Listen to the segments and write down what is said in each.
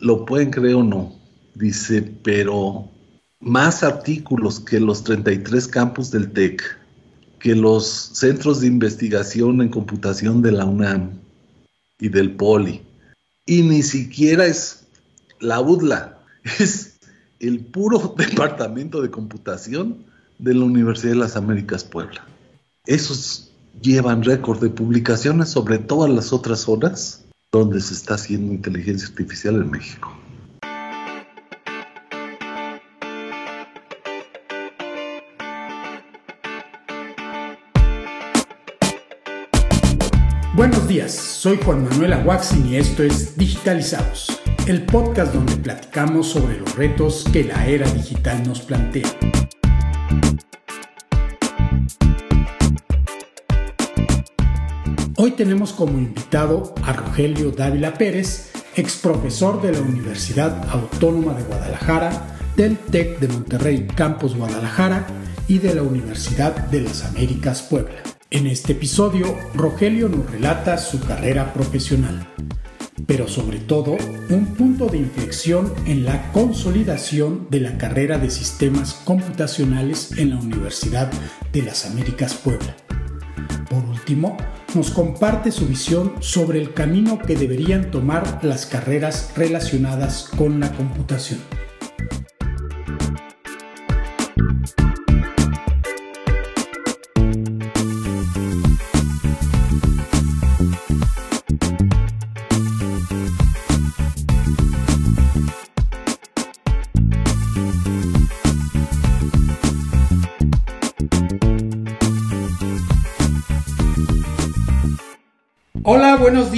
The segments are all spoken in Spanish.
lo pueden creer o no, dice, pero más artículos que los 33 campus del TEC, que los centros de investigación en computación de la UNAM y del POLI, y ni siquiera es la UDLA, es el puro departamento de computación de la Universidad de las Américas Puebla. Esos llevan récord de publicaciones sobre todas las otras zonas donde se está haciendo inteligencia artificial en México. Buenos días, soy Juan Manuel Aguaxin y esto es Digitalizados, el podcast donde platicamos sobre los retos que la era digital nos plantea. Hoy tenemos como invitado a Rogelio Dávila Pérez, ex profesor de la Universidad Autónoma de Guadalajara, del TEC de Monterrey Campus Guadalajara y de la Universidad de las Américas Puebla. En este episodio, Rogelio nos relata su carrera profesional, pero sobre todo un punto de inflexión en la consolidación de la carrera de sistemas computacionales en la Universidad de las Américas Puebla. Por último, nos comparte su visión sobre el camino que deberían tomar las carreras relacionadas con la computación.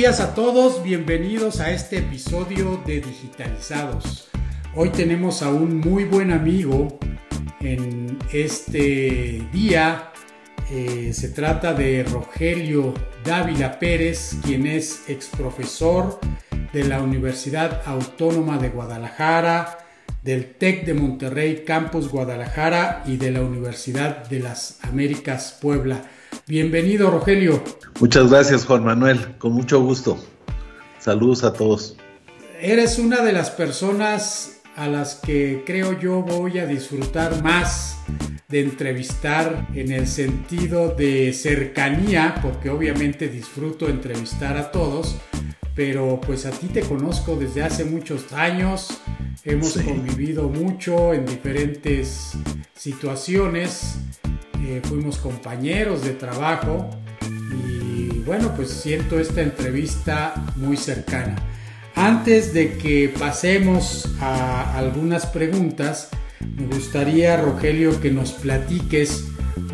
Días a todos, bienvenidos a este episodio de Digitalizados. Hoy tenemos a un muy buen amigo en este día. Eh, se trata de Rogelio Dávila Pérez, quien es ex profesor de la Universidad Autónoma de Guadalajara, del TEC de Monterrey Campus Guadalajara y de la Universidad de las Américas Puebla. Bienvenido, Rogelio. Muchas gracias, Juan Manuel. Con mucho gusto. Saludos a todos. Eres una de las personas a las que creo yo voy a disfrutar más de entrevistar en el sentido de cercanía, porque obviamente disfruto entrevistar a todos, pero pues a ti te conozco desde hace muchos años, hemos convivido mucho en diferentes situaciones fuimos compañeros de trabajo y bueno, pues siento esta entrevista muy cercana. Antes de que pasemos a algunas preguntas, me gustaría, Rogelio, que nos platiques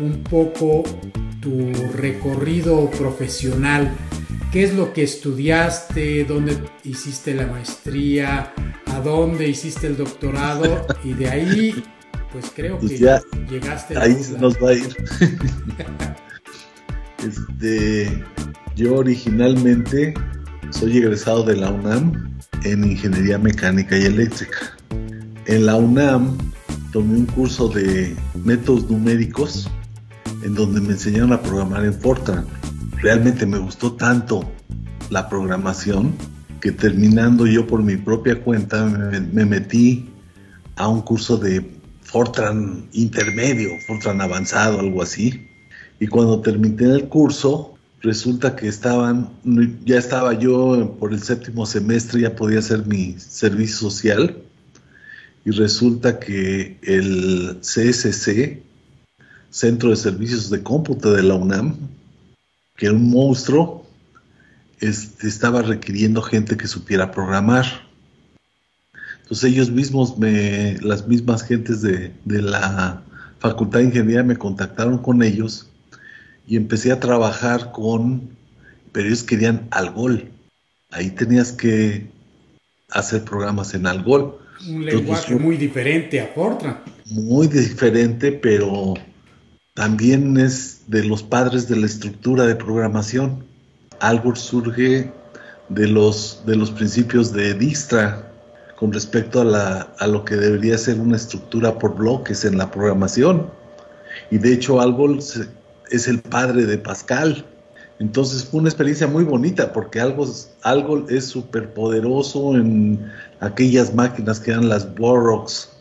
un poco tu recorrido profesional. ¿Qué es lo que estudiaste? ¿Dónde hiciste la maestría? ¿A dónde hiciste el doctorado? Y de ahí pues creo pues que ya llegaste. Ahí se nos va a ir. este, yo originalmente soy egresado de la UNAM en Ingeniería Mecánica y Eléctrica. En la UNAM tomé un curso de métodos numéricos en donde me enseñaron a programar en Fortran. Realmente me gustó tanto la programación que terminando yo por mi propia cuenta me metí a un curso de Fortran intermedio, Fortran avanzado, algo así. Y cuando terminé el curso, resulta que estaban, ya estaba yo por el séptimo semestre, ya podía hacer mi servicio social. Y resulta que el CSC, Centro de Servicios de Cómputo de la UNAM, que era un monstruo, este, estaba requiriendo gente que supiera programar. Entonces ellos mismos, me, las mismas gentes de, la Facultad de Ingeniería me contactaron con ellos y empecé a trabajar con, pero ellos querían Algol. Ahí tenías que hacer programas en Algol. Un lenguaje muy diferente a Fortran. Muy diferente, pero también es de los padres de la estructura de programación. Algol surge de los, de los principios de Dijkstra, con respecto a, la, lo que debería ser una estructura por bloques en la programación. Y de hecho Algol es el padre de Pascal, Entonces fue una experiencia muy bonita porque algo es súper poderoso en aquellas máquinas que eran las Borox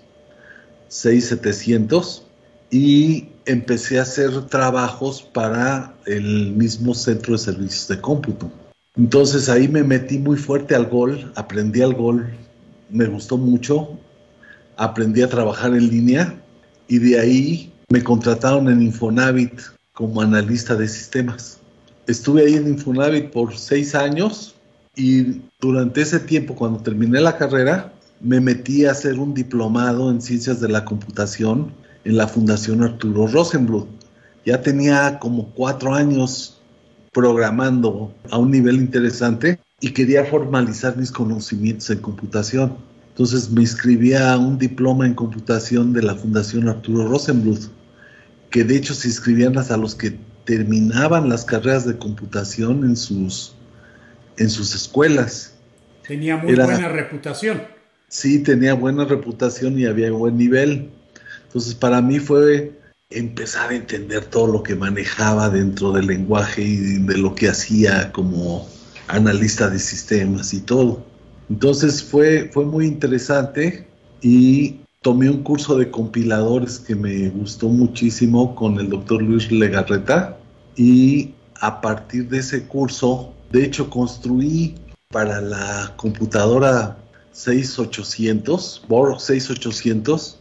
6700 y empecé a hacer trabajos para el mismo centro de servicios de cómputo. Entonces ahí me metí muy fuerte al gol, aprendí al gol, me gustó mucho, aprendí a trabajar en línea y de ahí me contrataron en Infonavit como analista de sistemas. Estuve ahí en Infonavit por seis años y durante ese tiempo, cuando terminé la carrera, me metí a hacer un diplomado en ciencias de la computación en la Fundación Arturo Rosenbluth. Ya tenía como cuatro años programando a un nivel interesante y quería formalizar mis conocimientos en computación. Entonces me inscribí a un diploma en computación de la Fundación Arturo Rosenbluth, que de hecho se inscribían hasta los que terminaban las carreras de computación en sus, en sus escuelas. Tenía muy buena reputación. Sí, tenía buena reputación y había buen nivel. Entonces para mí fue empezar a entender todo lo que manejaba dentro del lenguaje y de lo que hacía como analista de sistemas y todo. Entonces fue, fue muy interesante y tomé un curso de compiladores que me gustó muchísimo con el doctor Luis Legarreta y a partir de ese curso, de hecho construí para la computadora 6800, Borg 6800,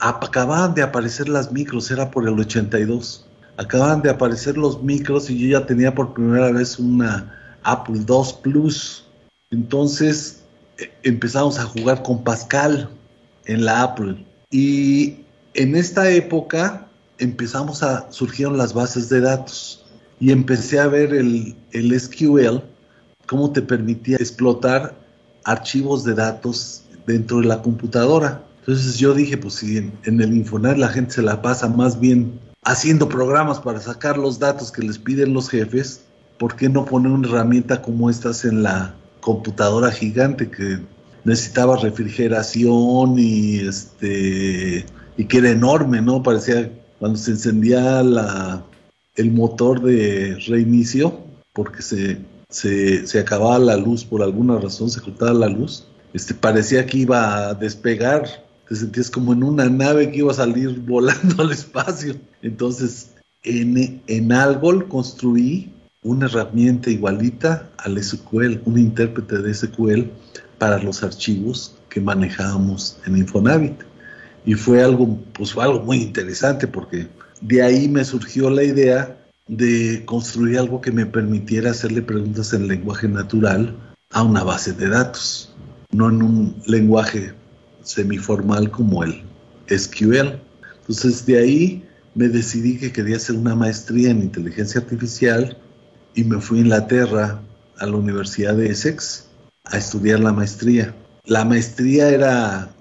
acababan de aparecer las micros, era por el 82. Acababan de aparecer los micros y yo ya tenía por primera vez una Apple II Plus. Entonces empezamos a jugar con Pascal en la Apple. Y en esta época empezamos a, surgieron las bases de datos y empecé a ver el, el SQL, cómo te permitía explotar archivos de datos dentro de la computadora. Entonces yo dije, pues si en, en el Infonet la gente se la pasa más bien haciendo programas para sacar los datos que les piden los jefes, ¿por qué no poner una herramienta como estas en la, computadora gigante que necesitaba refrigeración y este y que era enorme, ¿no? Parecía cuando se encendía la, el motor de reinicio, porque se, se, acababa la luz por alguna razón, se cortaba la luz, este, parecía que iba a despegar, te sentías como en una nave que iba a salir volando al espacio. Entonces, en, en Algol construí una herramienta igualita al SQL, un intérprete de SQL para los archivos que manejábamos en Infonavit. Y fue algo, pues fue algo muy interesante porque de ahí me surgió la idea de construir algo que me permitiera hacerle preguntas en lenguaje natural a una base de datos, no en un lenguaje semiformal como el SQL. Entonces de ahí me decidí que quería hacer una maestría en inteligencia artificial y me fui a Inglaterra, a la Universidad de Essex, a estudiar la maestría. La maestría era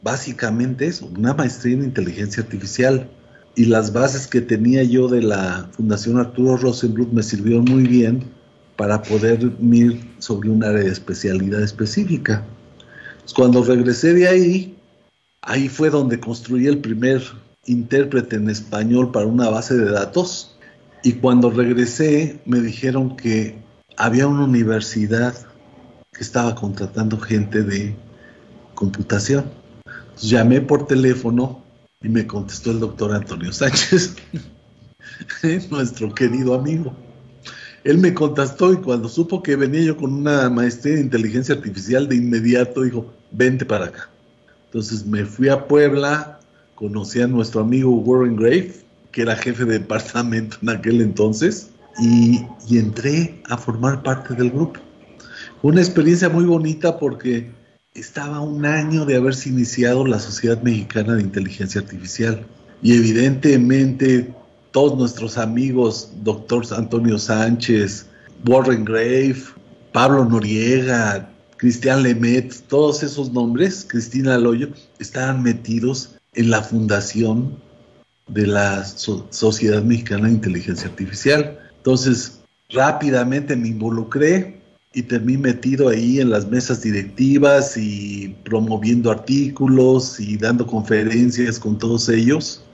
básicamente eso, una maestría en inteligencia artificial. Y las bases que tenía yo de la Fundación Arturo Rosenbluth me sirvieron muy bien para poder ir sobre un área de especialidad específica. cuando regresé de ahí, ahí fue donde construí el primer intérprete en español para una base de datos y cuando regresé me dijeron que había una universidad que estaba contratando gente de computación. llamé por teléfono y me contestó el doctor Antonio Sánchez, nuestro querido amigo. Él me contestó y cuando supo que venía yo con una maestría en inteligencia artificial, de inmediato dijo, vente para acá. Entonces me fui a Puebla, conocí a nuestro amigo Warren Grave, que era jefe de departamento en aquel entonces, y, entré a formar parte del grupo. Fue una experiencia muy bonita porque estaba un año de haberse iniciado la Sociedad Mexicana de Inteligencia Artificial. Y evidentemente todos nuestros amigos, doctor Antonio Sánchez, Warren Grave, Pablo Noriega, Cristian Lemet, todos esos nombres, Cristina Loyo, estaban metidos en la fundación de la Sociedad Mexicana de Inteligencia Artificial. Entonces, rápidamente me involucré y terminé metido ahí en las mesas directivas y promoviendo artículos y dando conferencias con todos ellos.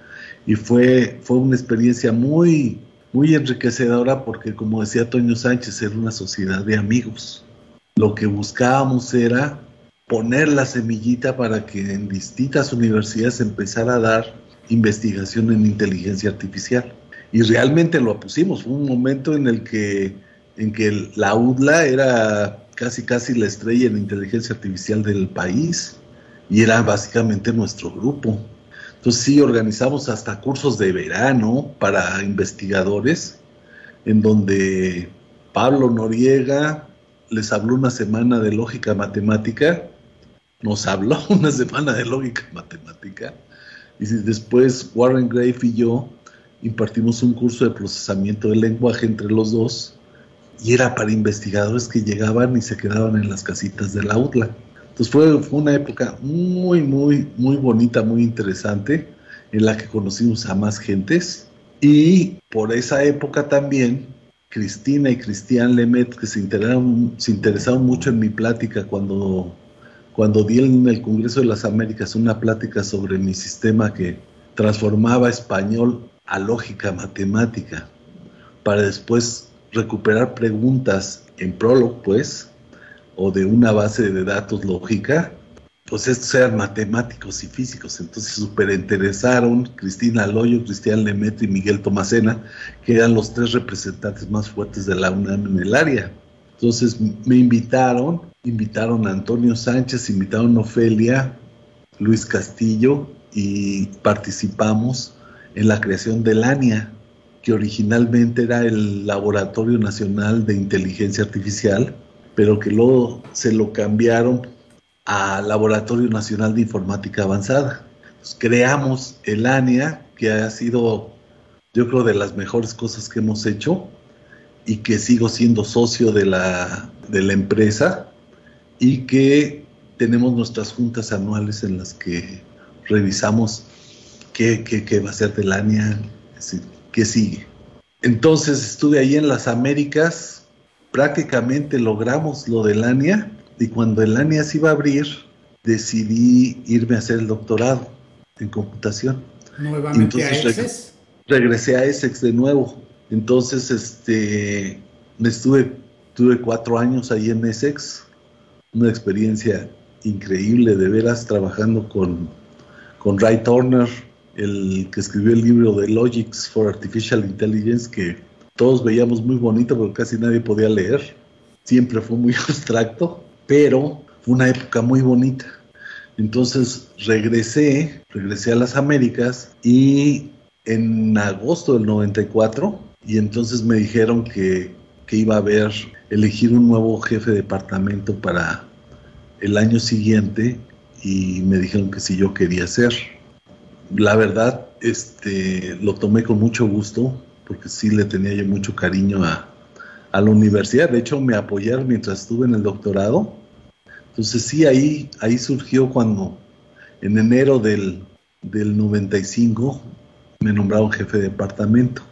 Y fue, fue una experiencia muy, muy enriquecedora porque, como decía Toño Sánchez, era una sociedad de amigos. Lo que buscábamos era poner la semillita para que en distintas universidades empezara a dar investigación en inteligencia artificial. Y realmente lo pusimos. Fue un momento en el que, en que la UDLA era casi casi la estrella en inteligencia artificial del país y era básicamente nuestro grupo. Entonces sí, organizamos hasta cursos de verano para investigadores, en donde Pablo Noriega les habló una semana de lógica matemática, nos habló una semana de lógica matemática, y después Warren Grave y yo impartimos un curso de procesamiento del lenguaje entre los dos, y era para investigadores que llegaban y se quedaban en las casitas de la UTLA. Entonces fue, una época muy, muy, muy bonita, muy interesante, en la que conocimos a más gentes. Y por esa época también, Cristina y Cristian Lemet, que se se interesaron mucho en mi plática cuando, cuando di en el Congreso de las Américas una plática sobre mi sistema que transformaba español a lógica matemática, para después recuperar preguntas en Prolog, pues, o de una base de datos lógica, pues estos eran matemáticos y físicos, entonces súper interesaron Cristina Loyo, Cristian Lemaitre y Miguel Tomasena, que eran los tres representantes más fuertes de la UNAM en el área. Entonces me invitaron, invitaron a Antonio Sánchez, invitaron a Ofelia, Luis Castillo y participamos en la creación del ANIA, que originalmente era el Laboratorio Nacional de Inteligencia Artificial, pero que luego se lo cambiaron a Laboratorio Nacional de Informática Avanzada. creamos el ANIA, que ha sido, yo creo, de las mejores cosas que hemos hecho y que sigo siendo socio de la, de la empresa y que tenemos nuestras juntas anuales en las que revisamos qué, qué, va a ser del ANIA, qué sigue. Entonces estuve ahí en las Américas prácticamente logramos lo del ANIA y cuando el ANIA se iba a abrir, decidí irme a hacer el doctorado en computación. ¿Nuevamente a Essex? regresé a Essex de nuevo. Entonces, este, estuve, tuve cuatro años ahí en Essex, una experiencia increíble de veras trabajando con, con Ray Turner, el que escribió el libro de Logics for Artificial Intelligence, que todos veíamos muy bonito porque casi nadie podía leer. Siempre fue muy abstracto, pero fue una época muy bonita. Entonces regresé, regresé a las Américas y en agosto del 94 y entonces me dijeron que, que iba a haber elegir un nuevo jefe de departamento para el año siguiente y me dijeron que si yo quería ser. La verdad, este, lo tomé con mucho gusto porque sí le tenía yo mucho cariño a, la universidad. De hecho, me apoyaron mientras estuve en el doctorado. Entonces sí, ahí, ahí surgió cuando en enero del, del 95 me nombraron jefe de departamento.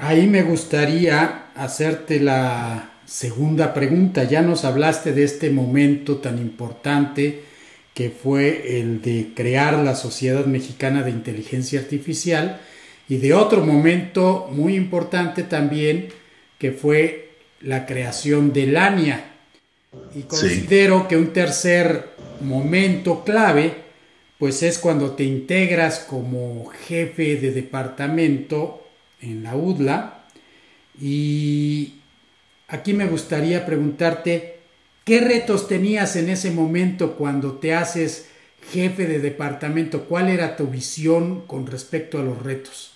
Ahí me gustaría hacerte la segunda pregunta. Ya nos hablaste de este momento tan importante que fue el de crear la Sociedad Mexicana de Inteligencia Artificial y de otro momento muy importante también que fue la creación del ANIA. Y considero que un tercer momento clave pues es cuando te integras como jefe de departamento en la UDLA y aquí me gustaría preguntarte qué retos tenías en ese momento cuando te haces jefe de departamento, cuál era tu visión con respecto a los retos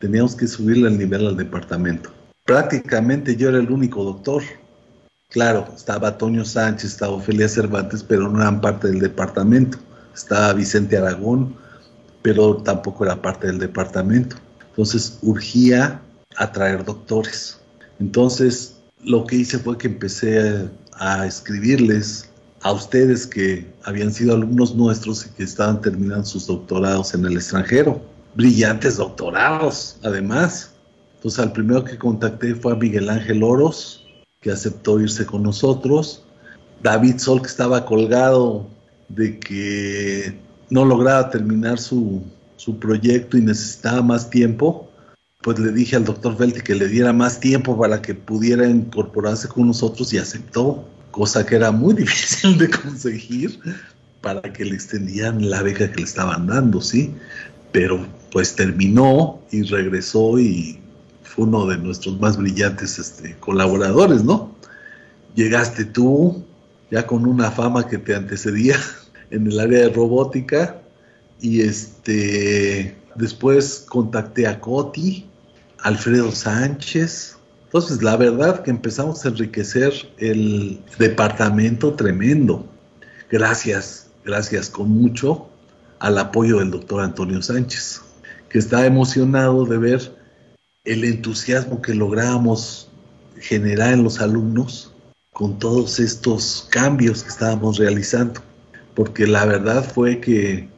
teníamos que subirle el nivel al departamento. Prácticamente yo era el único doctor. Claro, estaba Toño Sánchez, estaba Ofelia Cervantes, pero no eran parte del departamento. Estaba Vicente Aragón, pero tampoco era parte del departamento. Entonces urgía a traer doctores. Entonces lo que hice fue que empecé a escribirles a ustedes que habían sido alumnos nuestros y que estaban terminando sus doctorados en el extranjero brillantes doctorados, además. Entonces, al primero que contacté fue a Miguel Ángel Oros, que aceptó irse con nosotros. David Sol, que estaba colgado de que no lograba terminar su, su proyecto y necesitaba más tiempo, pues le dije al doctor Felti que le diera más tiempo para que pudiera incorporarse con nosotros y aceptó, cosa que era muy difícil de conseguir para que le extendían la beca que le estaban dando, ¿sí? Pero pues terminó y regresó y fue uno de nuestros más brillantes este, colaboradores, ¿no? Llegaste tú, ya con una fama que te antecedía en el área de robótica, y este después contacté a Coti, Alfredo Sánchez. Entonces, la verdad que empezamos a enriquecer el departamento tremendo. Gracias, gracias con mucho al apoyo del doctor Antonio Sánchez, que está emocionado de ver el entusiasmo que logramos generar en los alumnos con todos estos cambios que estábamos realizando. Porque la verdad fue que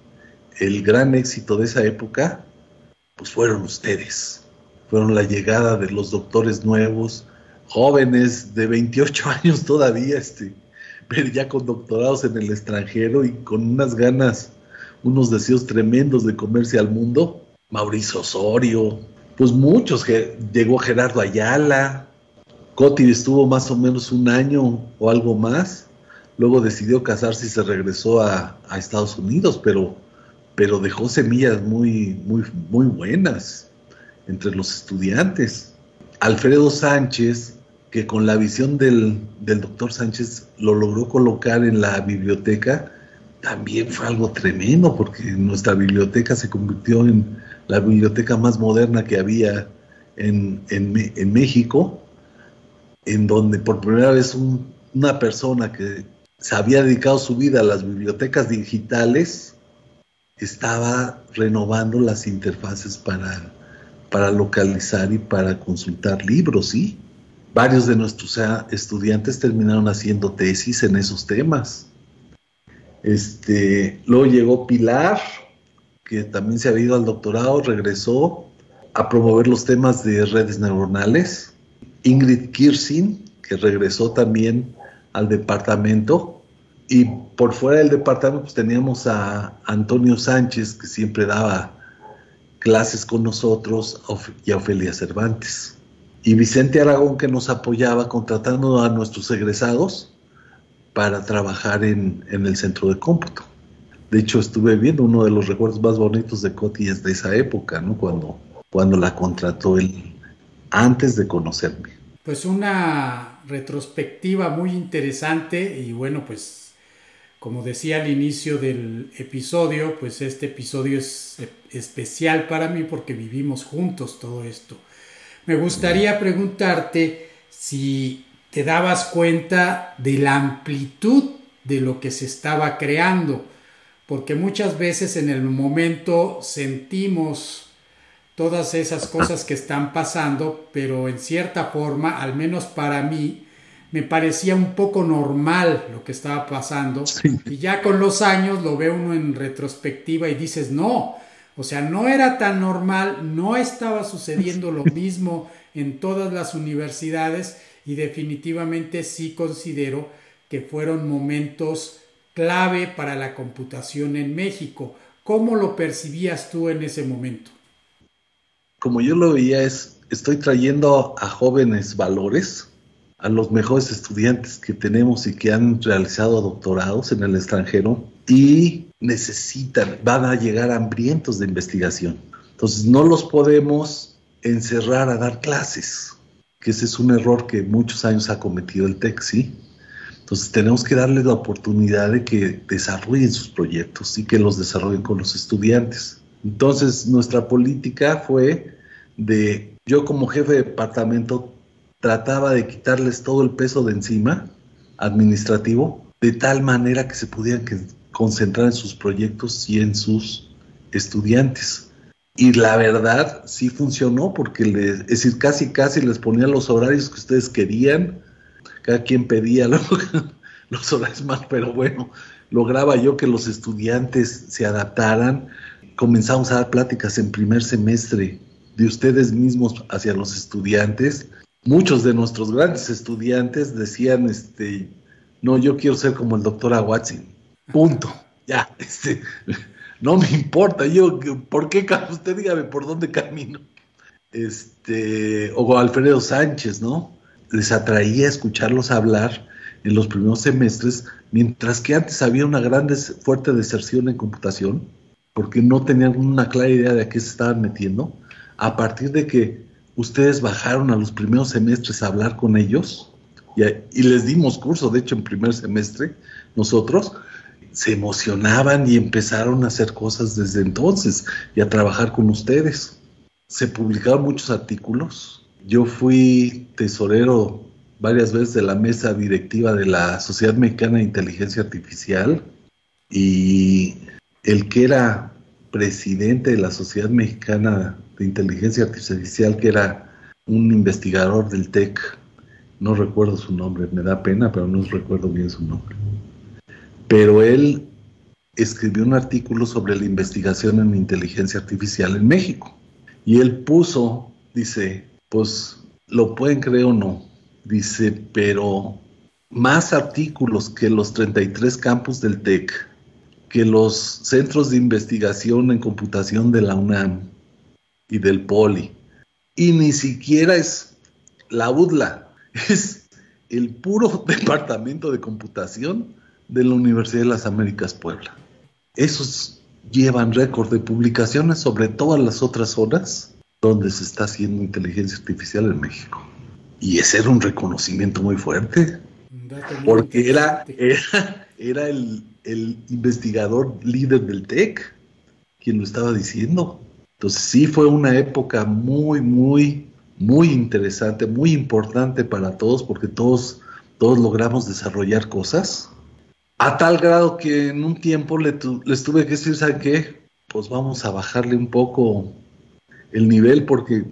el gran éxito de esa época, pues fueron ustedes. Fueron la llegada de los doctores nuevos, jóvenes de 28 años todavía, este, pero ya con doctorados en el extranjero y con unas ganas, unos deseos tremendos de comerse al mundo. Mauricio Osorio, pues muchos, que llegó Gerardo Ayala, Coti estuvo más o menos un año o algo más, luego decidió casarse y se regresó a, a Estados Unidos, pero pero dejó semillas muy, muy, muy buenas entre los estudiantes. Alfredo Sánchez, que con la visión del, doctor Sánchez lo logró colocar en la biblioteca, también fue algo tremendo, porque nuestra biblioteca se convirtió en la biblioteca más moderna que había en, México, en donde por primera vez una persona que se había dedicado su vida a las bibliotecas digitales, estaba renovando las interfaces para, para localizar y para consultar libros, ¿sí? Varios de nuestros estudiantes terminaron haciendo tesis en esos temas. Este, luego llegó Pilar, que también se había ido al doctorado, regresó a promover los temas de redes neuronales. Ingrid Kirsin, que regresó también al departamento y por fuera del departamento pues, teníamos a Antonio Sánchez, que siempre daba clases con nosotros, y a Ofelia Cervantes. Y Vicente Aragón, que nos apoyaba contratando a nuestros egresados para trabajar en, el centro de cómputo. De hecho, estuve viendo uno de los recuerdos más bonitos de Coti es de esa época, ¿no? Cuando, cuando la contrató él antes de conocerme. Pues una retrospectiva muy interesante y bueno, pues como decía al inicio del episodio, pues este episodio es especial para mí porque vivimos juntos todo esto. Me gustaría preguntarte si te dabas cuenta de la amplitud de lo que se estaba creando, porque muchas veces en el momento sentimos todas esas cosas que están pasando, pero en cierta forma, al menos para mí, me parecía un poco normal lo que estaba pasando. Y ya con los años lo ve uno en retrospectiva y dices, no, o sea, no era tan normal, no estaba sucediendo lo mismo en todas las universidades y definitivamente sí considero que fueron momentos clave para la computación en México. ¿Cómo lo percibías tú en ese momento? Como yo lo veía es, estoy trayendo a jóvenes valores, a los mejores estudiantes que tenemos y que han realizado doctorados en el extranjero y necesitan, van a llegar hambrientos de investigación. Entonces no los podemos encerrar a dar clases, que ese es un error que muchos años ha cometido el TEC, ¿sí? Entonces tenemos que darles la oportunidad de que desarrollen sus proyectos y que los desarrollen con los estudiantes. Entonces nuestra política fue de yo como jefe de departamento trataba de quitarles todo el peso de encima administrativo, de tal manera que se pudieran concentrar en sus proyectos y en sus estudiantes. Y la verdad sí funcionó porque decir, casi casi les ponía los horarios que ustedes querían, cada quien pedía los horarios más, pero bueno, lograba yo que los estudiantes se adaptaran. Comenzamos a dar pláticas en primer semestre de ustedes mismos hacia los estudiantes muchos de nuestros grandes estudiantes decían, este, no, yo quiero ser como el doctor Aguatzin, punto, ya, este, no me importa, yo, ¿por qué, usted dígame por dónde camino? este, o Alfredo Sánchez, ¿no? Les atraía escucharlos hablar en los primeros semestres, mientras que antes había una gran fuerte deserción en computación, porque no tenían una clara idea de a qué se estaban metiendo. A partir de que ustedes bajaron a los primeros semestres a hablar con ellos, y, les dimos curso, de hecho, en primer semestre, nosotros, se emocionaban y empezaron a hacer cosas desde entonces y a trabajar con ustedes. Se publicaron muchos artículos. Yo fui tesorero varias veces de la mesa directiva de la Sociedad Mexicana de Inteligencia Artificial y el que era presidente de la Sociedad Mexicana de Inteligencia Artificial, que era un investigador del TEC, no recuerdo su nombre, me da pena, pero no recuerdo bien su nombre pero él escribió un artículo sobre la investigación en inteligencia artificial en México. Y él puso, dice, pues lo pueden creer o no, dice, pero más artículos que los 33 campus del TEC, que los centros de investigación en computación de la UNAM y del POLI. Y ni siquiera es la UDLA, es el puro departamento de computación de la Universidad de las Américas Puebla. Esos llevan récord de publicaciones sobre todas las otras zonas donde se está haciendo inteligencia artificial en México. Y ese era un reconocimiento muy fuerte, porque era, era, el, el investigador líder del TEC quien lo estaba diciendo. Entonces sí fue una época muy, muy, muy interesante, muy importante para todos, porque todos, todos logramos desarrollar cosas a tal grado que en un tiempo le les tuve que decir, ¿saben qué? Pues vamos a bajarle un poco el nivel porque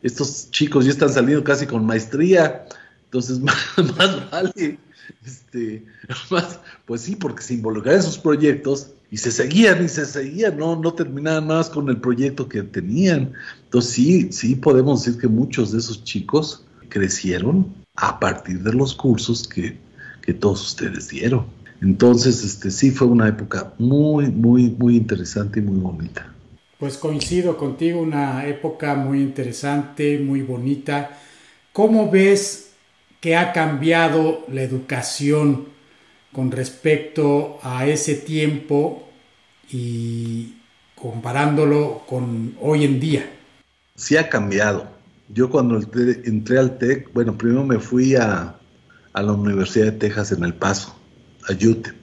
estos chicos ya están saliendo casi con maestría, entonces más, vale, este, más, pues sí, porque se involucraban en sus proyectos y se seguían y se seguían, no, no terminaban más con el proyecto que tenían. Entonces sí, sí podemos decir que muchos de esos chicos crecieron a partir de los cursos que, que todos ustedes dieron. Entonces, este, sí fue una época muy, muy, muy interesante y muy bonita. Pues coincido contigo, una época muy interesante, muy bonita. ¿Cómo ves que ha cambiado la educación con respecto a ese tiempo y comparándolo con hoy en día? Sí ha cambiado. Yo cuando entré al TEC, bueno, primero me fui a, a la Universidad de Texas en El Paso a UTEP.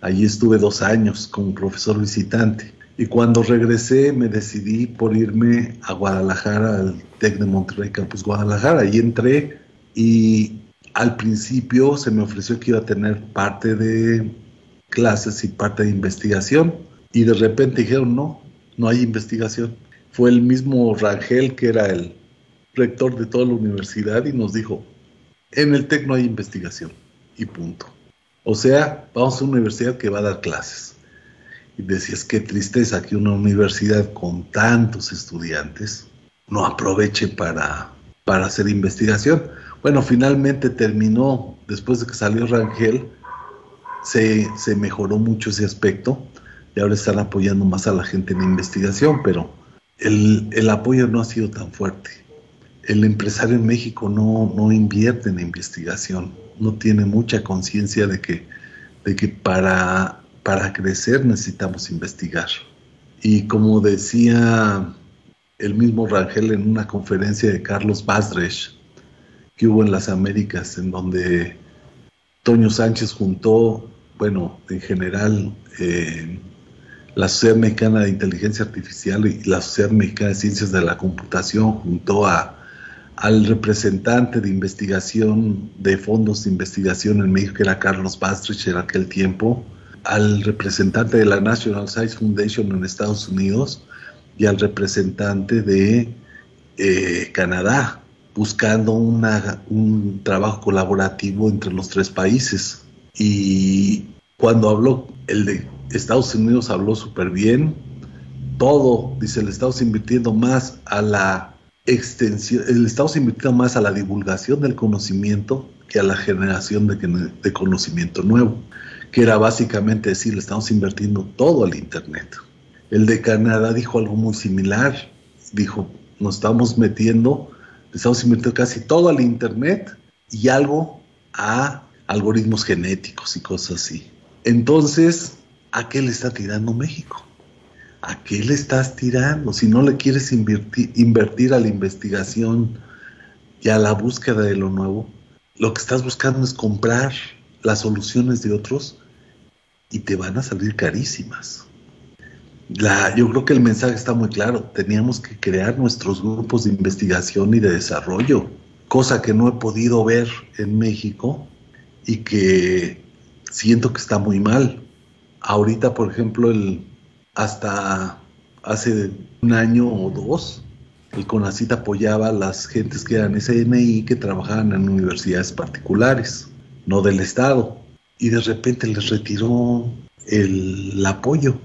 Allí estuve dos años como profesor visitante. Y cuando regresé me decidí por irme a Guadalajara, al TEC de Monterrey Campus Guadalajara. Allí entré y al principio se me ofreció que iba a tener parte de clases y parte de investigación. Y de repente dijeron, no, no hay investigación. Fue el mismo Rangel, que era el rector de toda la universidad, y nos dijo, en el TEC no hay investigación. Y punto. O sea, vamos a una universidad que va a dar clases. Y decías, qué tristeza que una universidad con tantos estudiantes no aproveche para, para hacer investigación. Bueno, finalmente terminó, después de que salió Rangel, se, se mejoró mucho ese aspecto y ahora están apoyando más a la gente en investigación, pero el, el apoyo no ha sido tan fuerte. El empresario en México no, no invierte en investigación no tiene mucha conciencia de que, de que para, para crecer necesitamos investigar. Y como decía el mismo Rangel en una conferencia de Carlos Basdresch que hubo en las Américas, en donde Toño Sánchez juntó, bueno, en general, eh, la Sociedad Mexicana de Inteligencia Artificial y la Sociedad Mexicana de Ciencias de la Computación juntó a al representante de investigación de fondos de investigación en México, que era Carlos Bastrich en aquel tiempo, al representante de la National Science Foundation en Estados Unidos y al representante de eh, Canadá, buscando una, un trabajo colaborativo entre los tres países. Y cuando habló, el de Estados Unidos habló súper bien, todo, dice, le estamos invirtiendo más a la extensión, el estamos invirtiendo más a la divulgación del conocimiento que a la generación de, conocimiento nuevo, que era básicamente decir, le estamos invirtiendo todo al Internet. El de Canadá dijo algo muy similar, dijo, nos estamos metiendo, estamos invirtiendo casi todo al Internet y algo a algoritmos genéticos y cosas así. Entonces, ¿a qué le está tirando México? ¿A qué le estás tirando? Si no le quieres invertir, invertir a la investigación y a la búsqueda de lo nuevo, lo que estás buscando es comprar las soluciones de otros y te van a salir carísimas. La, yo creo que el mensaje está muy claro. Teníamos que crear nuestros grupos de investigación y de desarrollo, cosa que no he podido ver en México y que siento que está muy mal. Ahorita, por ejemplo, el, hasta hace un año o dos, el CONACIT apoyaba a las gentes que eran SNI que trabajaban en universidades particulares, no del Estado. Y de repente les retiró el apoyo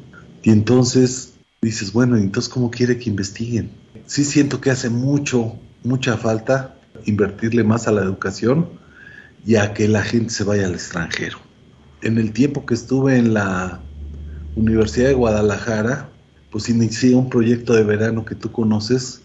y entonces dices, bueno, entonces ¿cómo quiere que investiguen? Sí siento que hace mucho, mucha falta invertirle más a la educación y a que la gente se vaya al extranjero. En el tiempo que estuve en la Universidad de Guadalajara, pues inicié un proyecto de verano que tú conoces,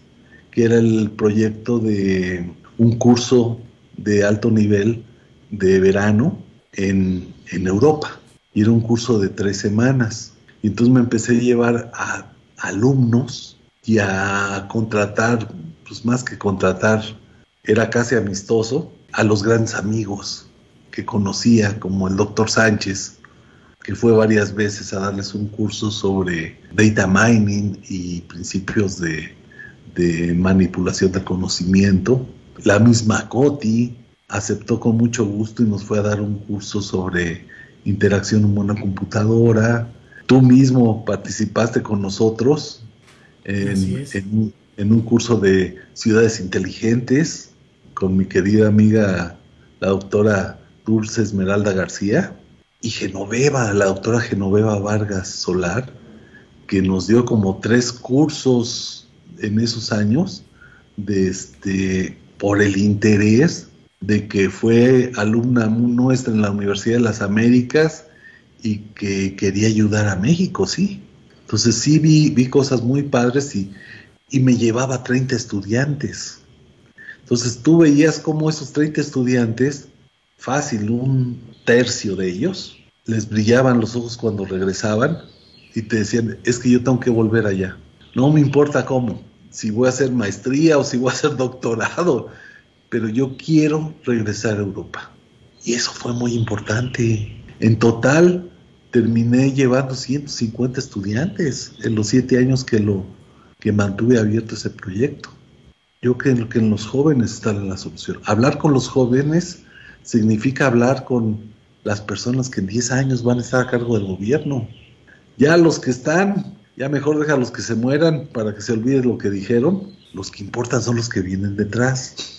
que era el proyecto de un curso de alto nivel de verano en, en Europa. Y era un curso de tres semanas. Y entonces me empecé a llevar a alumnos y a contratar, pues más que contratar, era casi amistoso, a los grandes amigos que conocía, como el doctor Sánchez, que fue varias veces a darles un curso sobre data mining y principios de, de manipulación del conocimiento. La misma Coti aceptó con mucho gusto y nos fue a dar un curso sobre interacción humana-computadora. Tú mismo participaste con nosotros en, un curso de ciudades inteligentes con mi querida amiga, la doctora Dulce Esmeralda García, y Genoveva, la doctora Genoveva Vargas Solar, que nos dio como tres cursos en esos años de este, por el interés de que fue alumna nuestra en la Universidad de las Américas y que quería ayudar a México, sí. Entonces sí vi, vi cosas muy padres y, y me llevaba 30 estudiantes. Entonces tú veías como esos 30 estudiantes, fácil, un tercio de ellos, les brillaban los ojos cuando regresaban y te decían, es que yo tengo que volver allá. No me importa cómo, si voy a hacer maestría o si voy a hacer doctorado, pero yo quiero regresar a Europa. Y eso fue muy importante. En total, terminé llevando 150 estudiantes en los siete años que, lo, que mantuve abierto ese proyecto. Yo creo que en los jóvenes está la solución. Hablar con los jóvenes significa hablar con las personas que en 10 años van a estar a cargo del gobierno. Ya los que están, ya mejor deja los que se mueran para que se olvide lo que dijeron. Los que importan son los que vienen detrás.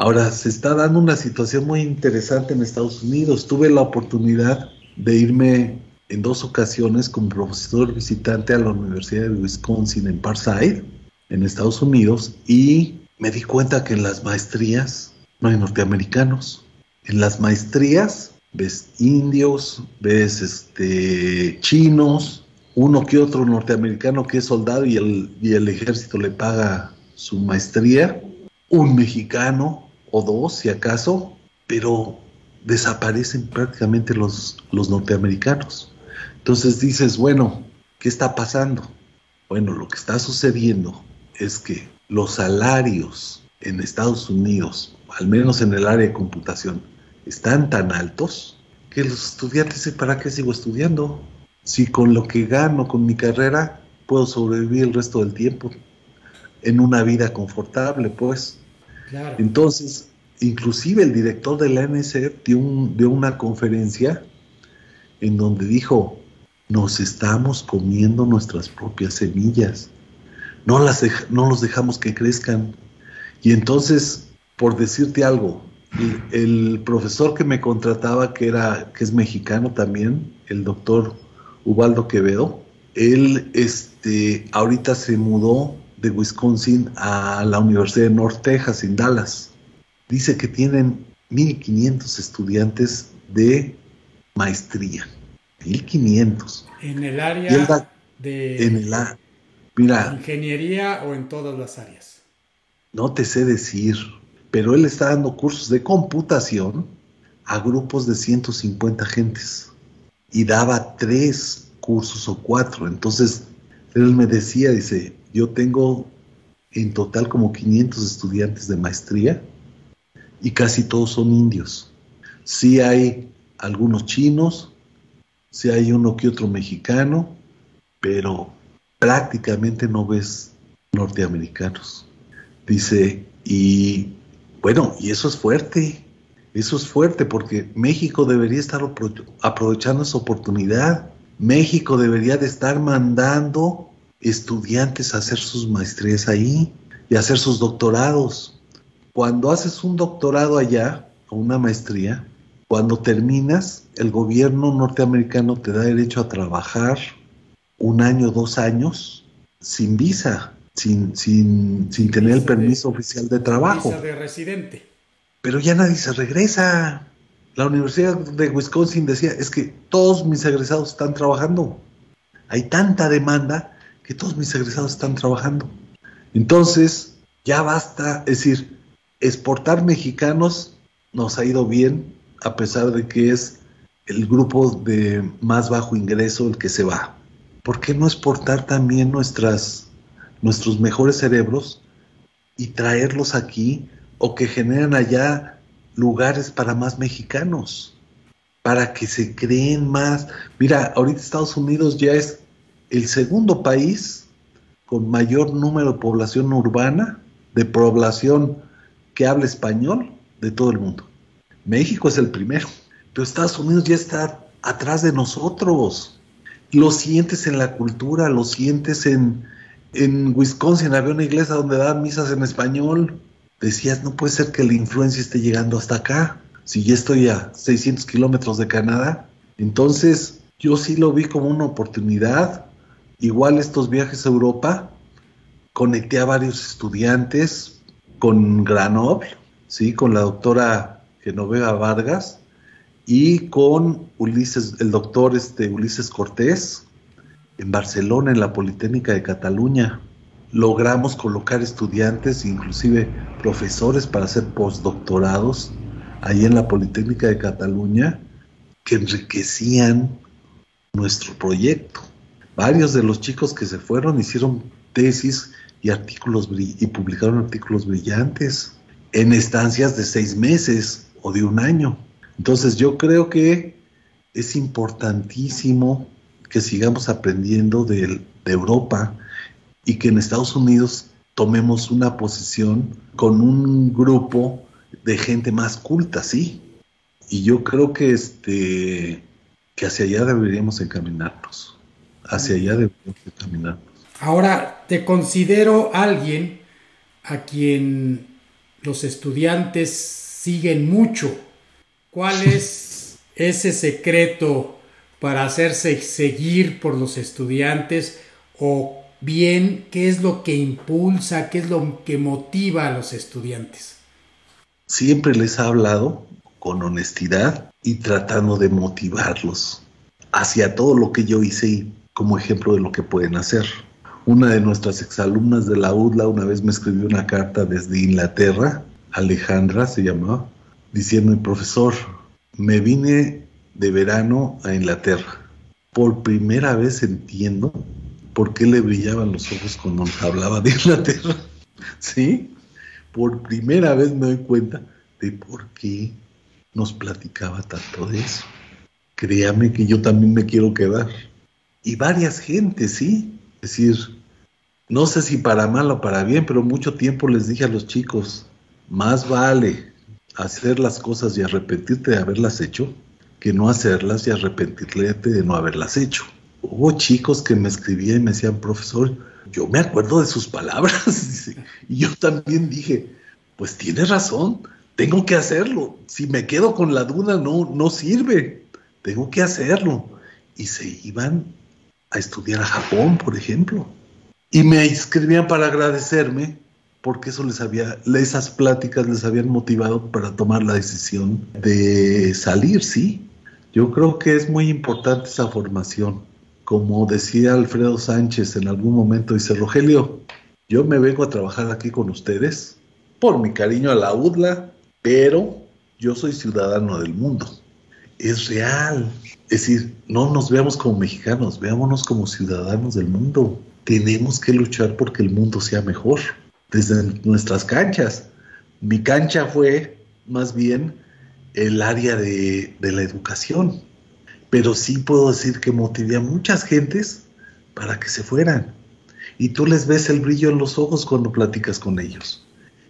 Ahora, se está dando una situación muy interesante en Estados Unidos. Tuve la oportunidad de irme en dos ocasiones como profesor visitante a la Universidad de Wisconsin en Parkside, en Estados Unidos, y me di cuenta que en las maestrías no hay norteamericanos. En las maestrías ves indios, ves este, chinos, uno que otro norteamericano que es soldado y el, y el ejército le paga su maestría, un mexicano, o dos, si acaso, pero desaparecen prácticamente los, los norteamericanos. Entonces dices, bueno, ¿qué está pasando? Bueno, lo que está sucediendo es que los salarios en Estados Unidos, al menos en el área de computación, están tan altos que los estudiantes dicen, ¿para qué sigo estudiando? Si con lo que gano con mi carrera puedo sobrevivir el resto del tiempo en una vida confortable, pues. Entonces, inclusive el director de la NSF dio, una conferencia en donde dijo, nos estamos comiendo nuestras propias semillas, no, las no los dejamos que crezcan. Y entonces, por decirte algo, el, profesor que me contrataba, que, era, que es mexicano también, el doctor Ubaldo Quevedo, él este, ahorita se mudó de Wisconsin a la Universidad de North Texas en Dallas. Dice que tienen 1.500 estudiantes de maestría. 1.500. En el área de... En el, Mira. ¿Ingeniería o en todas las áreas? No te sé decir, pero él está dando cursos de computación a grupos de 150 gentes y daba tres cursos o cuatro. Entonces, él me decía, dice, yo tengo en total como 500 estudiantes de maestría y casi todos son indios. Sí hay algunos chinos, sí hay uno que otro mexicano, pero prácticamente no ves norteamericanos. Dice, y bueno, y eso es fuerte, eso es fuerte porque México debería estar aprovechando esa oportunidad. México debería de estar mandando estudiantes a hacer sus maestrías ahí y hacer sus doctorados. Cuando haces un doctorado allá o una maestría, cuando terminas, el gobierno norteamericano te da derecho a trabajar un año, dos años, sin visa, sin, sin, sin tener el permiso oficial de trabajo. Visa de residente. Pero ya nadie se regresa. La Universidad de Wisconsin decía, es que todos mis egresados están trabajando. Hay tanta demanda que todos mis egresados están trabajando. Entonces, ya basta, es decir, exportar mexicanos nos ha ido bien, a pesar de que es el grupo de más bajo ingreso el que se va. ¿por qué no exportar también nuestras, nuestros mejores cerebros y traerlos aquí o que generen allá lugares para más mexicanos? Para que se creen más. Mira, ahorita Estados Unidos ya es el segundo país con mayor número de población urbana, de población que habla español de todo el mundo. México es el primero, pero Estados Unidos ya está atrás de nosotros lo sientes en la cultura, lo sientes en, en Wisconsin, había una iglesia donde daban misas en español. Decías, no puede ser que la influencia esté llegando hasta acá, si ya estoy a 600 kilómetros de Canadá. Entonces, yo sí lo vi como una oportunidad. Igual estos viajes a Europa, conecté a varios estudiantes con Granoble, ¿sí? con la doctora Genoveva Vargas, y con Ulises, el doctor este, Ulises Cortés, en Barcelona, en la Politécnica de Cataluña. Logramos colocar estudiantes, inclusive profesores para hacer postdoctorados ahí en la Politécnica de Cataluña, que enriquecían nuestro proyecto. Varios de los chicos que se fueron hicieron tesis y artículos y publicaron artículos brillantes en estancias de seis meses o de un año. Entonces yo creo que es importantísimo que sigamos aprendiendo de, Europa y que en Estados Unidos tomemos una posición con un grupo de gente más culta, sí. Y yo creo que este que hacia allá deberíamos encaminarnos. Hacia allá deberíamos encaminarnos. Ahora, te considero alguien a quien los estudiantes siguen mucho ¿Cuál es ese secreto para hacerse seguir por los estudiantes o bien qué es lo que impulsa, qué es lo que motiva a los estudiantes? Siempre les ha hablado con honestidad y tratando de motivarlos hacia todo lo que yo hice como ejemplo de lo que pueden hacer. Una de nuestras exalumnas de la UDLA una vez me escribió una carta desde Inglaterra, Alejandra se llamaba, diciendo, profesor, me vine de verano a Inglaterra. Por primera vez entiendo por qué le brillaban los ojos cuando hablaba de Inglaterra. ¿Sí? Por primera vez me doy cuenta de por qué nos platicaba tanto de eso. Créame que yo también me quiero quedar. Y varias gentes, ¿sí? Es decir, no sé si para mal o para bien, pero mucho tiempo les dije a los chicos, más vale hacer las cosas y arrepentirte de haberlas hecho que no hacerlas y arrepentirte de no haberlas hecho. Hubo chicos que me escribían y me decían, profesor, yo me acuerdo de sus palabras. y yo también dije, pues tiene razón, tengo que hacerlo. Si me quedo con la duda, no, no sirve. Tengo que hacerlo. Y se iban a estudiar a Japón, por ejemplo. Y me escribían para agradecerme porque eso les había, esas pláticas les habían motivado para tomar la decisión de salir, sí. Yo creo que es muy importante esa formación como decía Alfredo Sánchez en algún momento, dice, Rogelio, yo me vengo a trabajar aquí con ustedes por mi cariño a la UDLA, pero yo soy ciudadano del mundo. Es real. Es decir, no nos veamos como mexicanos, veámonos como ciudadanos del mundo. Tenemos que luchar porque el mundo sea mejor desde nuestras canchas. Mi cancha fue más bien el área de, la educación pero sí puedo decir que motivé a muchas gentes para que se fueran. Y tú les ves el brillo en los ojos cuando platicas con ellos.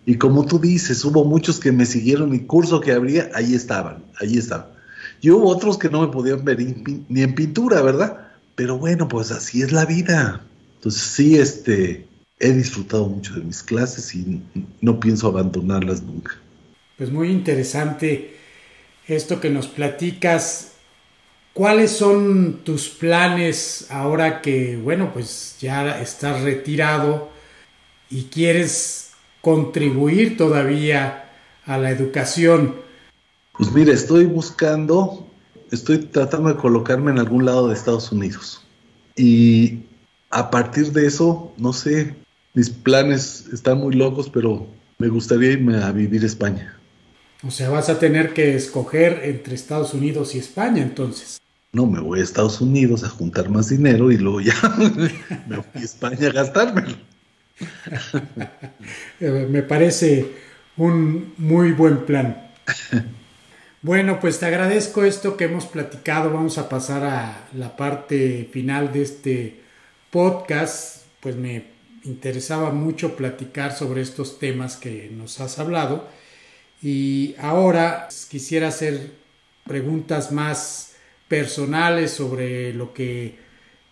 Y como tú dices, hubo muchos que me siguieron mi curso que habría, ahí estaban, ahí estaban. Y hubo otros que no me podían ver ni en pintura, ¿verdad? Pero bueno, pues así es la vida. Entonces sí, este, he disfrutado mucho de mis clases y no pienso abandonarlas nunca. Pues muy interesante esto que nos platicas ¿Cuáles son tus planes ahora que, bueno, pues ya estás retirado y quieres contribuir todavía a la educación? Pues mire, estoy buscando, estoy tratando de colocarme en algún lado de Estados Unidos. Y a partir de eso, no sé, mis planes están muy locos, pero me gustaría irme a vivir a España. O sea, vas a tener que escoger entre Estados Unidos y España entonces. No, me voy a Estados Unidos a juntar más dinero y luego ya me voy a España a gastármelo. me parece un muy buen plan. Bueno, pues te agradezco esto que hemos platicado. Vamos a pasar a la parte final de este podcast. Pues me interesaba mucho platicar sobre estos temas que nos has hablado. Y ahora quisiera hacer preguntas más personales sobre lo que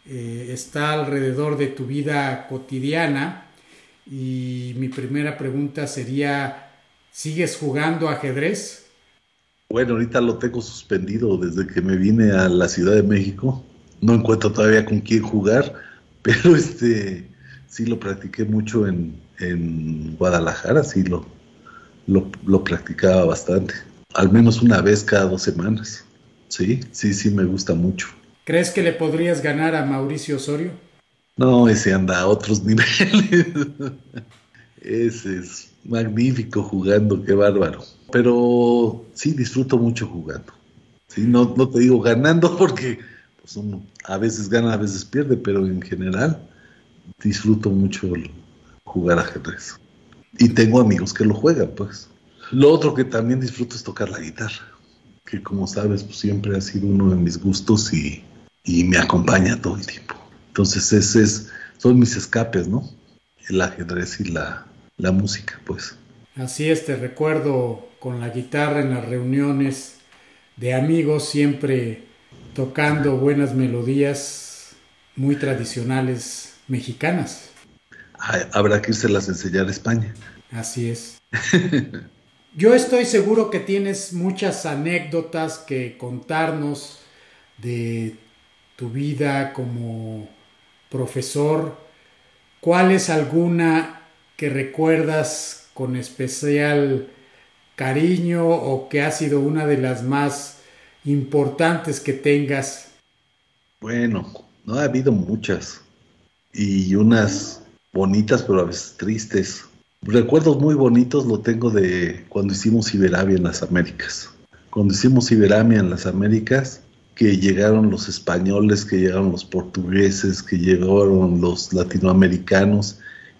eh, está alrededor de tu vida cotidiana. Y mi primera pregunta sería, ¿sigues jugando ajedrez? Bueno, ahorita lo tengo suspendido desde que me vine a la Ciudad de México. No encuentro todavía con quién jugar, pero este sí lo practiqué mucho en, en Guadalajara, sí lo, lo, lo practicaba bastante. Al menos una vez cada dos semanas. Sí, sí, sí, me gusta mucho. ¿Crees que le podrías ganar a Mauricio Osorio? No, ese anda a otros niveles. ese es magnífico jugando, qué bárbaro. Pero sí, disfruto mucho jugando. Sí, no, no te digo ganando porque pues, a veces gana, a veces pierde, pero en general disfruto mucho jugar ajedrez. Y tengo amigos que lo juegan, pues. Lo otro que también disfruto es tocar la guitarra que como sabes, pues, siempre ha sido uno de mis gustos y, me acompaña todo el tiempo. Entonces, ese es, son mis escapes, ¿no? El ajedrez y la, la música, pues. Así es, te recuerdo con la guitarra en las reuniones de amigos, siempre tocando buenas melodías muy tradicionales mexicanas. Habrá que irse las enseñar a España. Así es. Yo estoy seguro que tienes muchas anécdotas que contarnos de tu vida como profesor. ¿Cuál es alguna que recuerdas con especial cariño o que ha sido una de las más importantes que tengas? Bueno, no ha habido muchas y unas bonitas pero a veces tristes recuerdos muy bonitos lo tengo de cuando hicimos Iberamia en las Américas. Cuando hicimos Iberamia en las Américas, que llegaron los españoles, que llegaron los portugueses, que llegaron los latinoamericanos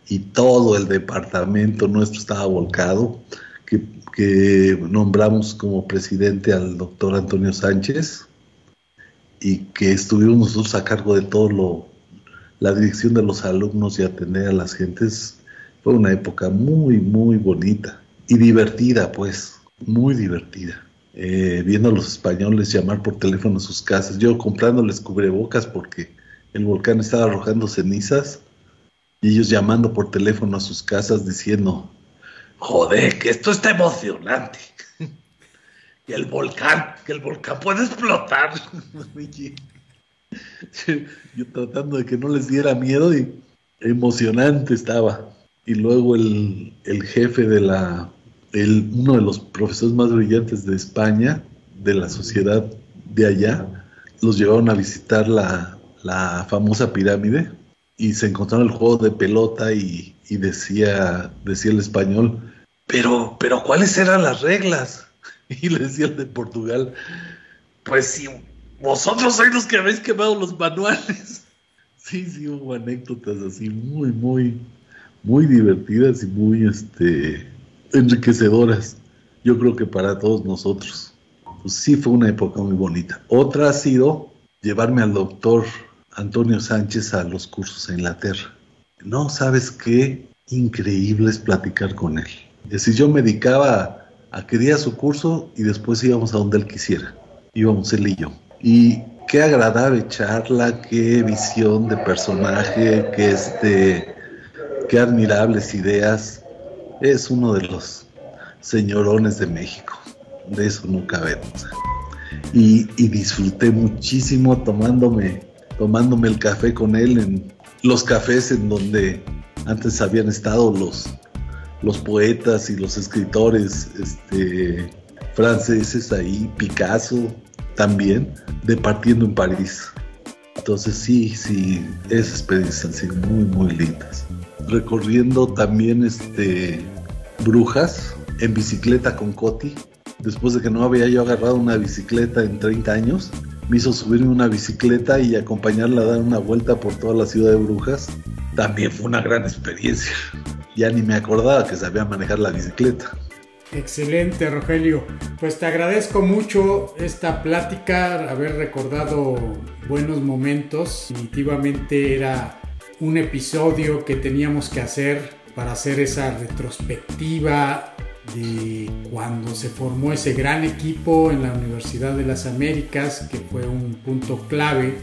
y todo el departamento nuestro estaba volcado, que, que nombramos como presidente al doctor Antonio Sánchez y que estuvimos nosotros a cargo de todo lo, la dirección de los alumnos y atender a las gentes fue una época muy, muy bonita y divertida, pues, muy divertida. Eh, viendo a los españoles llamar por teléfono a sus casas, yo comprándoles cubrebocas porque el volcán estaba arrojando cenizas y ellos llamando por teléfono a sus casas diciendo, joder, que esto está emocionante. y el volcán, que el volcán puede explotar. yo tratando de que no les diera miedo y emocionante estaba y luego el, jefe de la, el, uno de los profesores más brillantes de España, de la sociedad de allá, los llevaron a visitar la, la famosa pirámide y se encontraron el juego de pelota y, decía, decía el español, pero, pero ¿cuáles eran las reglas? Y le decía el de Portugal, pues si vosotros sois los que habéis quemado los manuales. Sí, sí, hubo anécdotas así muy, muy, muy divertidas y muy este, enriquecedoras. Yo creo que para todos nosotros. Pues sí fue una época muy bonita. Otra ha sido llevarme al doctor Antonio Sánchez a los cursos a Inglaterra. No sabes qué increíble es platicar con él. Es decir, yo me dedicaba a que diera su curso y después íbamos a donde él quisiera. Íbamos él y yo. Y qué agradable charla, qué visión de personaje, qué, este, admirables ideas. Es uno de los señorones de México. De eso no cabe Y, y disfruté muchísimo tomándome tomándome el café con él en los cafés en donde antes habían estado los, los poetas y los escritores este, franceses ahí, Picasso también, departiendo en París. Entonces sí, sí, esas experiencias han sido muy, muy lindas. Recorriendo también este, Brujas en bicicleta con Coti, después de que no había yo agarrado una bicicleta en 30 años, me hizo subirme una bicicleta y acompañarla a dar una vuelta por toda la ciudad de Brujas. También fue una gran experiencia. Ya ni me acordaba que sabía manejar la bicicleta. Excelente, Rogelio. Pues te agradezco mucho esta plática, haber recordado buenos momentos. Definitivamente era un episodio que teníamos que hacer para hacer esa retrospectiva de cuando se formó ese gran equipo en la Universidad de las Américas, que fue un punto clave,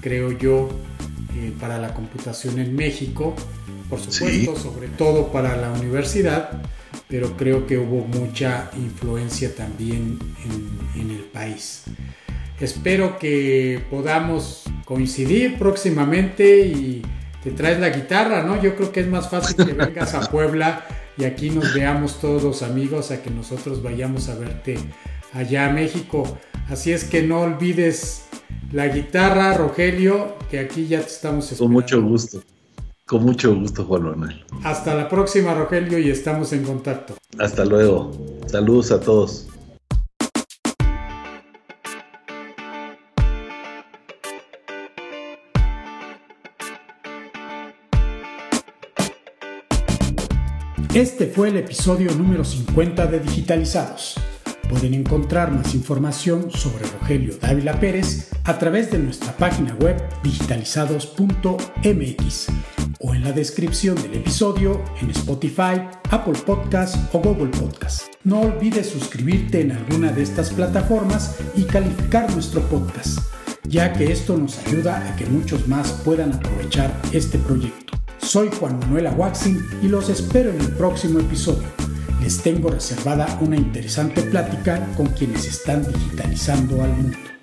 creo yo, eh, para la computación en México, por supuesto, sobre todo para la universidad, pero creo que hubo mucha influencia también en, en el país. Espero que podamos coincidir próximamente y te traes la guitarra, ¿no? Yo creo que es más fácil que vengas a Puebla y aquí nos veamos todos los amigos a que nosotros vayamos a verte allá a México. Así es que no olvides la guitarra, Rogelio, que aquí ya te estamos esperando. Con mucho gusto. Con mucho gusto, Juan Manuel. Hasta la próxima, Rogelio, y estamos en contacto. Hasta luego. Saludos a todos. Este fue el episodio número 50 de Digitalizados. Pueden encontrar más información sobre Rogelio Dávila Pérez a través de nuestra página web digitalizados.mx o en la descripción del episodio en Spotify, Apple Podcast o Google Podcast. No olvides suscribirte en alguna de estas plataformas y calificar nuestro podcast, ya que esto nos ayuda a que muchos más puedan aprovechar este proyecto. Soy Juan Manuel Aguaxin y los espero en el próximo episodio. Les tengo reservada una interesante plática con quienes están digitalizando al mundo.